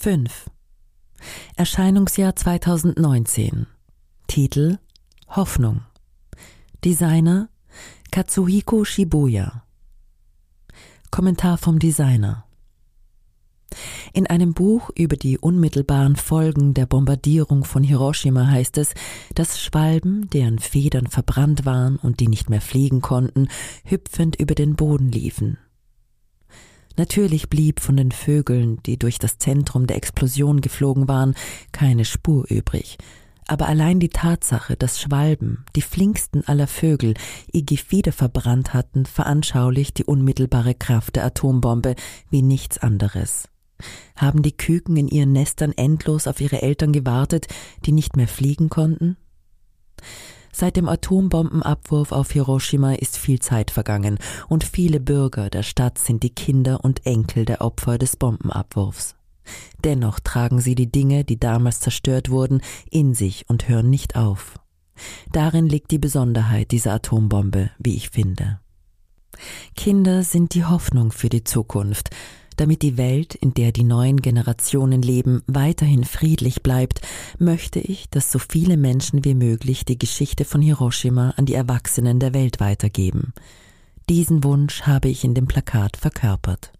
5. Erscheinungsjahr 2019. Titel Hoffnung. Designer Katsuhiko Shibuya. Kommentar vom Designer. In einem Buch über die unmittelbaren Folgen der Bombardierung von Hiroshima heißt es, dass Schwalben, deren Federn verbrannt waren und die nicht mehr fliegen konnten, hüpfend über den Boden liefen. Natürlich blieb von den Vögeln, die durch das Zentrum der Explosion geflogen waren, keine Spur übrig, aber allein die Tatsache, dass Schwalben, die flinksten aller Vögel, ihr Gefieder verbrannt hatten, veranschaulicht die unmittelbare Kraft der Atombombe wie nichts anderes. Haben die Küken in ihren Nestern endlos auf ihre Eltern gewartet, die nicht mehr fliegen konnten? Seit dem Atombombenabwurf auf Hiroshima ist viel Zeit vergangen und viele Bürger der Stadt sind die Kinder und Enkel der Opfer des Bombenabwurfs. Dennoch tragen sie die Dinge, die damals zerstört wurden, in sich und hören nicht auf. Darin liegt die Besonderheit dieser Atombombe, wie ich finde. Kinder sind die Hoffnung für die Zukunft, damit die Welt, in der die neuen Generationen leben, weiterhin friedlich bleibt, möchte ich, dass so viele Menschen wie möglich die Geschichte von Hiroshima an die Erwachsenen der Welt weitergeben. Diesen Wunsch habe ich in dem Plakat verkörpert.